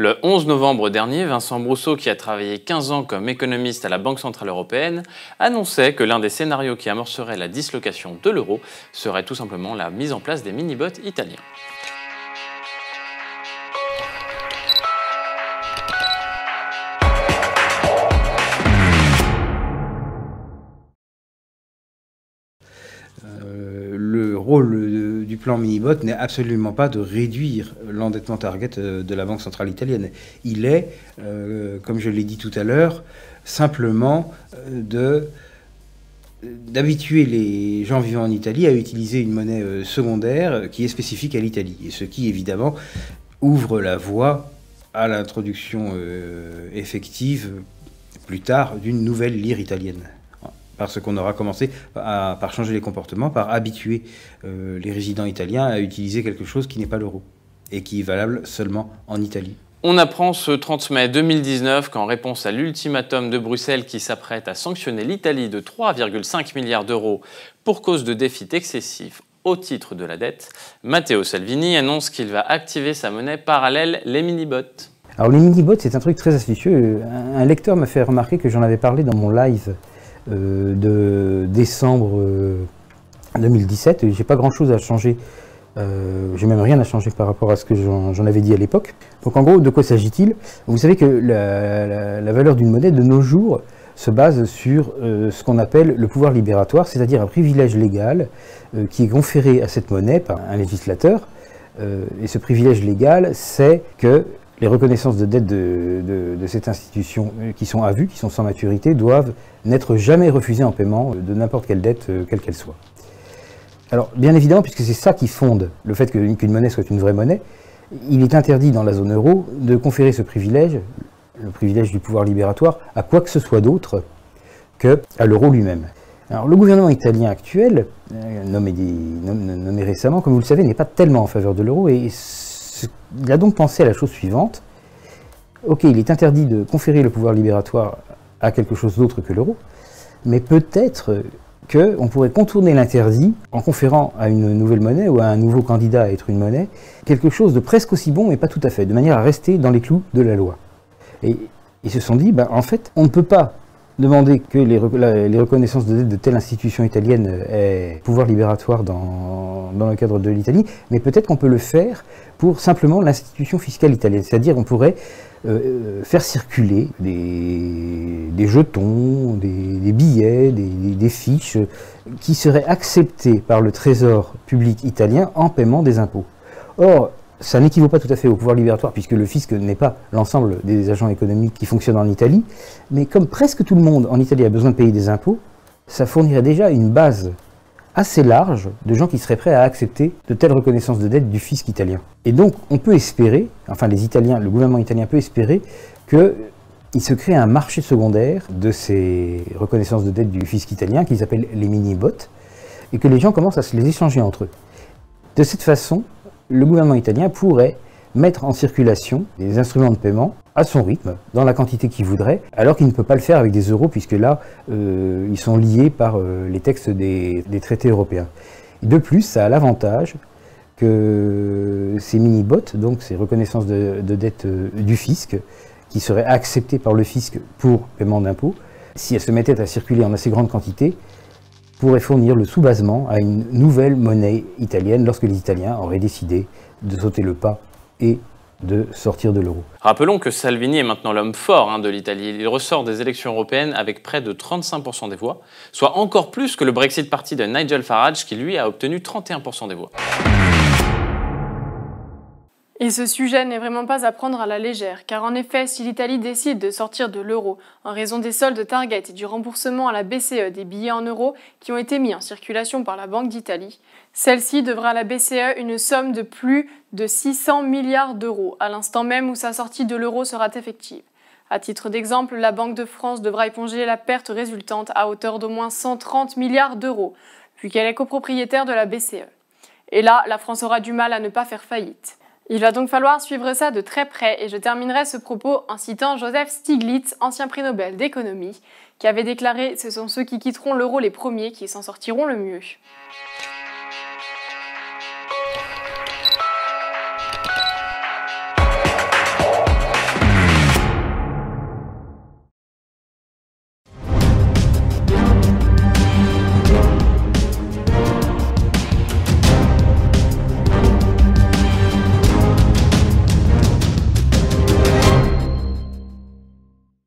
Le 11 novembre dernier, Vincent Brousseau, qui a travaillé 15 ans comme économiste à la Banque Centrale Européenne, annonçait que l'un des scénarios qui amorcerait la dislocation de l'euro serait tout simplement la mise en place des mini-bots italiens. Euh, le rôle plan Minibot n'est absolument pas de réduire l'endettement target euh, de la Banque centrale italienne. Il est, euh, comme je l'ai dit tout à l'heure, simplement de d'habituer les gens vivant en Italie à utiliser une monnaie secondaire qui est spécifique à l'Italie, et ce qui évidemment ouvre la voie à l'introduction effective plus tard d'une nouvelle lire italienne parce qu'on aura commencé par changer les comportements, par habituer euh, les résidents italiens à utiliser quelque chose qui n'est pas l'euro et qui est valable seulement en Italie. On apprend ce 30 mai 2019 qu'en réponse à l'ultimatum de Bruxelles qui s'apprête à sanctionner l'Italie de 3,5 milliards d'euros pour cause de déficit excessif au titre de la dette, Matteo Salvini annonce qu'il va activer sa monnaie parallèle, les mini-bots. Alors les mini-bots, c'est un truc très astucieux. Un lecteur m'a fait remarquer que j'en avais parlé dans mon live euh, de décembre 2017. Euh, j'ai pas grand chose à changer. Euh, j'ai même rien à changer par rapport à ce que j'en avais dit à l'époque. Donc en gros, de quoi s'agit-il? Vous savez que la, valeur d'une monnaie de nos jours se base sur ce qu'on appelle le pouvoir libératoire, c'est-à-dire un privilège légal qui est conféré à cette monnaie par un législateur. et ce privilège légal, c'est que les reconnaissances de dette de, cette institution euh, qui sont à vue, qui sont sans maturité, doivent n'être jamais refusées en paiement de n'importe quelle dette, euh, quelle qu'elle soit. Alors, bien évidemment, puisque c'est ça qui fonde le fait qu'une monnaie soit une vraie monnaie, il est interdit dans la zone euro de conférer ce privilège, le privilège du pouvoir libératoire, à quoi que ce soit d'autre qu'à l'euro lui-même. Alors, le gouvernement italien actuel, euh, nommé, nommé, récemment, comme vous le savez, n'est pas tellement en faveur de l'euro et il a donc pensé à la chose suivante. Ok, il est interdit de conférer le pouvoir libératoire à quelque chose d'autre que l'euro, mais peut-être qu'on pourrait contourner l'interdit en conférant à une nouvelle monnaie ou à un nouveau candidat à être une monnaie quelque chose de presque aussi bon, mais pas tout à fait, de manière à rester dans les clous de la loi. Et ils se sont dit, ben, en fait, on ne peut pas demander que les, reconnaissances de dette de telle institution italienne aient pouvoir libératoire dans, le cadre de l'Italie, mais peut-être qu'on peut le faire pour simplement l'institution fiscale italienne. C'est-à-dire on pourrait euh, euh, faire circuler des, jetons, des, billets, des, des, fiches qui seraient acceptés par le trésor public italien en paiement des impôts. Or, ça n'équivaut pas tout à fait au pouvoir libératoire, puisque le fisc n'est pas l'ensemble des agents économiques qui fonctionnent en Italie, mais comme presque tout le monde en Italie a besoin de payer des impôts, ça fournirait déjà une base assez large de gens qui seraient prêts à accepter de telles reconnaissances de dette du fisc italien. Et donc on peut espérer, enfin les Italiens, le gouvernement italien peut espérer qu'il se crée un marché secondaire de ces reconnaissances de dette du fisc italien qu'ils appellent les mini-bots, et que les gens commencent à se les échanger entre eux. De cette façon, le gouvernement italien pourrait mettre en circulation des instruments de paiement à son rythme, dans la quantité qu'il voudrait, alors qu'il ne peut pas le faire avec des euros, puisque là, euh, ils sont liés par euh, les textes des, traités européens. de plus, ça a l'avantage que ces mini-bots, donc ces reconnaissances de, dette euh, du fisc, qui seraient acceptées par le fisc pour paiement d'impôts, si elles se mettaient à circuler en assez grande quantité, pourrait fournir le sous-basement à une nouvelle monnaie italienne lorsque les Italiens auraient décidé de sauter le pas et de sortir de l'euro. Rappelons que Salvini est maintenant l'homme fort hein, de l'Italie. Il ressort des élections européennes avec près de 35% des voix, soit encore plus que le Brexit Party de Nigel Farage qui lui a obtenu 31% des voix. Et ce sujet n'est vraiment pas à prendre à la légère, car en effet, si l'Italie décide de sortir de l'euro en raison des soldes Target et du remboursement à la BCE des billets en euros qui ont été mis en circulation par la Banque d'Italie, celle-ci devra à la BCE une somme de plus de 600 milliards d'euros, à l'instant même où sa sortie de l'euro sera effective. À titre d'exemple, la Banque de France devra éponger la perte résultante à hauteur d'au moins 130 milliards d'euros, puisqu'elle est copropriétaire de la BCE. Et là, la France aura du mal à ne pas faire faillite. Il va donc falloir suivre ça de très près et je terminerai ce propos en citant Joseph Stiglitz, ancien prix Nobel d'économie, qui avait déclaré Ce sont ceux qui quitteront l'euro les premiers qui s'en sortiront le mieux.